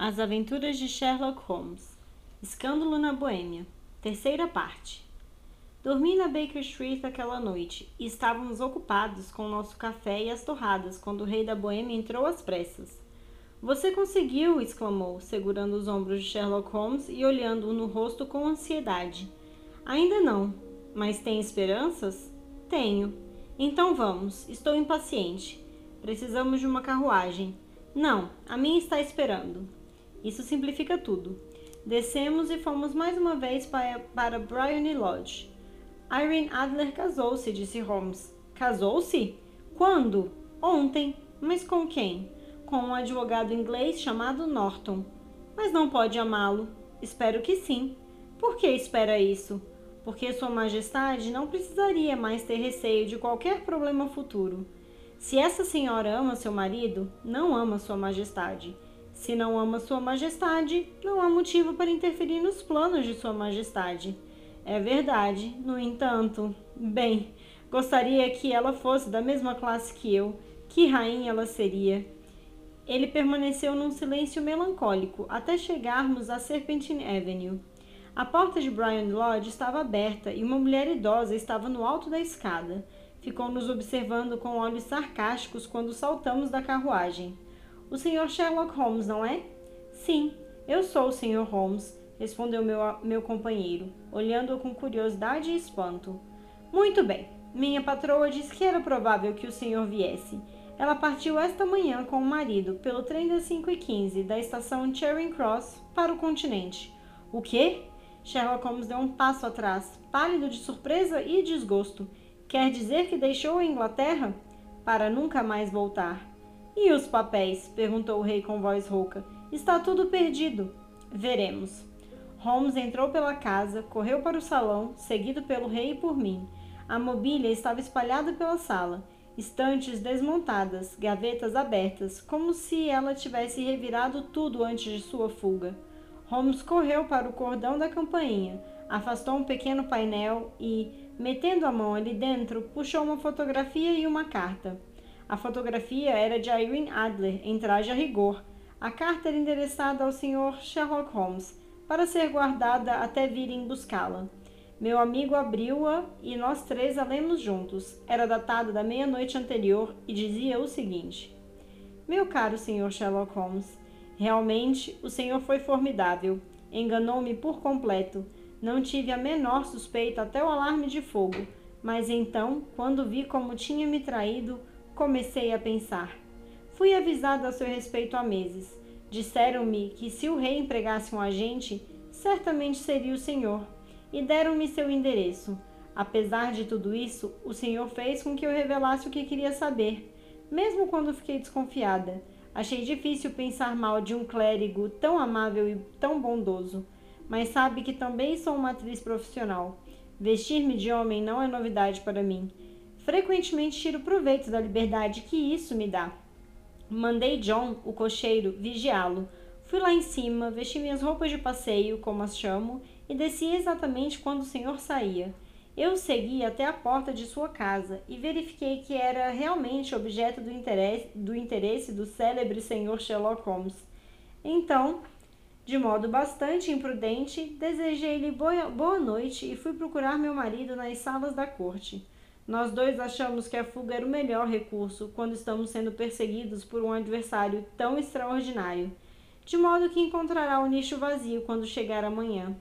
As Aventuras de Sherlock Holmes Escândalo na Boêmia Terceira parte Dormi na Baker Street aquela noite e estávamos ocupados com o nosso café e as torradas quando o rei da Boêmia entrou às pressas. Você conseguiu! exclamou, segurando os ombros de Sherlock Holmes e olhando-o no rosto com ansiedade. Ainda não. Mas tem esperanças? Tenho. Então vamos. Estou impaciente. Precisamos de uma carruagem. Não, a minha está esperando. Isso simplifica tudo. Descemos e fomos mais uma vez para, para Bryony Lodge. Irene Adler casou-se, disse Holmes. Casou-se? Quando? Ontem. Mas com quem? Com um advogado inglês chamado Norton. Mas não pode amá-lo. Espero que sim. Por que espera isso? Porque Sua Majestade não precisaria mais ter receio de qualquer problema futuro. Se essa senhora ama seu marido, não ama Sua Majestade. Se não ama Sua Majestade, não há motivo para interferir nos planos de Sua Majestade. É verdade, no entanto. Bem, gostaria que ela fosse da mesma classe que eu. Que rainha ela seria! Ele permaneceu num silêncio melancólico até chegarmos a Serpentine Avenue. A porta de Brian Lodge estava aberta e uma mulher idosa estava no alto da escada. Ficou nos observando com olhos sarcásticos quando saltamos da carruagem. O Sr. Sherlock Holmes, não é? Sim, eu sou o Sr. Holmes, respondeu meu, meu companheiro, olhando-o com curiosidade e espanto. Muito bem. Minha patroa disse que era provável que o senhor viesse. Ela partiu esta manhã com o marido pelo trem das 5 e 15 da estação Charing Cross para o continente. O quê? Sherlock Holmes deu um passo atrás, pálido de surpresa e desgosto. Quer dizer que deixou a Inglaterra? Para nunca mais voltar. E os papéis? perguntou o rei com voz rouca. Está tudo perdido. Veremos. Holmes entrou pela casa, correu para o salão, seguido pelo rei e por mim. A mobília estava espalhada pela sala, estantes desmontadas, gavetas abertas, como se ela tivesse revirado tudo antes de sua fuga. Holmes correu para o cordão da campainha, afastou um pequeno painel e, Metendo a mão ali dentro, puxou uma fotografia e uma carta. A fotografia era de Irene Adler, em traje a rigor. A carta era endereçada ao Sr. Sherlock Holmes, para ser guardada até virem buscá-la. Meu amigo abriu-a e nós três a lemos juntos. Era datada da meia-noite anterior e dizia o seguinte: Meu caro Sr. Sherlock Holmes, realmente o senhor foi formidável. Enganou-me por completo não tive a menor suspeita até o alarme de fogo, mas então, quando vi como tinha me traído, comecei a pensar. Fui avisada a seu respeito há meses. Disseram-me que se o rei empregasse um agente, certamente seria o senhor, e deram-me seu endereço. Apesar de tudo isso, o senhor fez com que eu revelasse o que queria saber, mesmo quando fiquei desconfiada. Achei difícil pensar mal de um clérigo tão amável e tão bondoso mas sabe que também sou uma atriz profissional. Vestir-me de homem não é novidade para mim. Frequentemente tiro proveito da liberdade que isso me dá. Mandei John, o cocheiro, vigiá-lo. Fui lá em cima, vesti minhas roupas de passeio, como as chamo, e desci exatamente quando o senhor saía. Eu segui até a porta de sua casa e verifiquei que era realmente objeto do interesse do, interesse do célebre senhor Sherlock Holmes. Então, de modo bastante imprudente, desejei-lhe boa, boa noite e fui procurar meu marido nas salas da corte. Nós dois achamos que a fuga era o melhor recurso quando estamos sendo perseguidos por um adversário tão extraordinário, de modo que encontrará o nicho vazio quando chegar amanhã.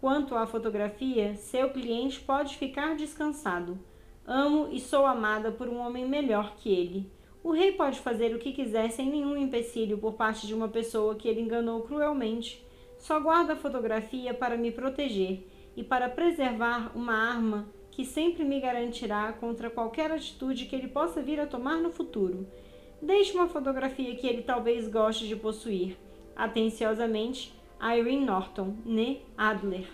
Quanto à fotografia, seu cliente pode ficar descansado. Amo e sou amada por um homem melhor que ele. O rei pode fazer o que quiser sem nenhum empecilho por parte de uma pessoa que ele enganou cruelmente. Só guarda a fotografia para me proteger e para preservar uma arma que sempre me garantirá contra qualquer atitude que ele possa vir a tomar no futuro. Deixe uma fotografia que ele talvez goste de possuir. Atenciosamente, Irene Norton, né Adler.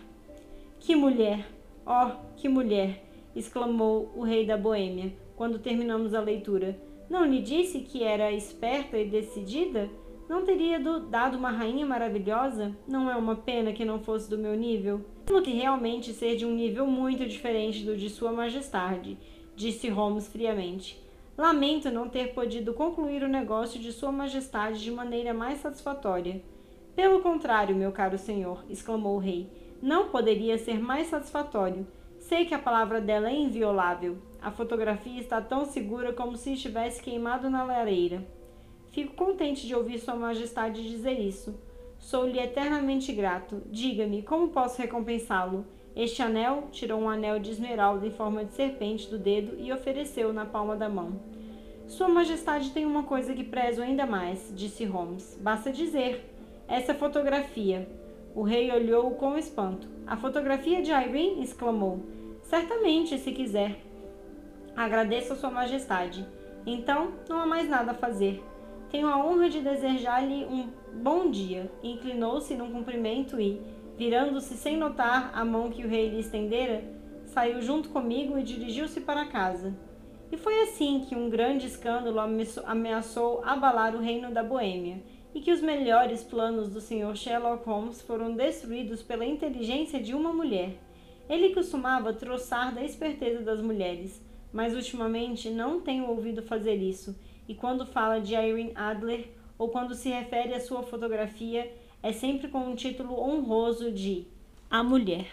Que mulher! Oh, que mulher! exclamou o rei da Boêmia, quando terminamos a leitura. Não lhe disse que era esperta e decidida? Não teria dado uma rainha maravilhosa? Não é uma pena que não fosse do meu nível? Temo que realmente ser de um nível muito diferente do de Sua Majestade, disse Holmes friamente. Lamento não ter podido concluir o negócio de Sua Majestade de maneira mais satisfatória. Pelo contrário, meu caro senhor, exclamou o rei, não poderia ser mais satisfatório. Sei que a palavra dela é inviolável. A fotografia está tão segura como se estivesse queimado na lareira. Fico contente de ouvir Sua Majestade dizer isso. Sou-lhe eternamente grato. Diga-me, como posso recompensá-lo? Este anel tirou um anel de esmeralda em forma de serpente do dedo e ofereceu na palma da mão. Sua Majestade tem uma coisa que prezo ainda mais, disse Holmes. Basta dizer. Essa fotografia. O rei olhou com espanto. A fotografia de Irene? exclamou. Certamente, se quiser. Agradeço a Sua Majestade. Então, não há mais nada a fazer. Tenho a honra de desejar-lhe um bom dia. Inclinou-se num cumprimento e, virando-se sem notar a mão que o rei lhe estendera, saiu junto comigo e dirigiu-se para casa. E foi assim que um grande escândalo ameaçou abalar o reino da Boêmia e que os melhores planos do Sr. Sherlock Holmes foram destruídos pela inteligência de uma mulher. Ele costumava troçar da esperteza das mulheres, mas ultimamente não tenho ouvido fazer isso, e quando fala de Irene Adler ou quando se refere à sua fotografia, é sempre com um título honroso de A Mulher.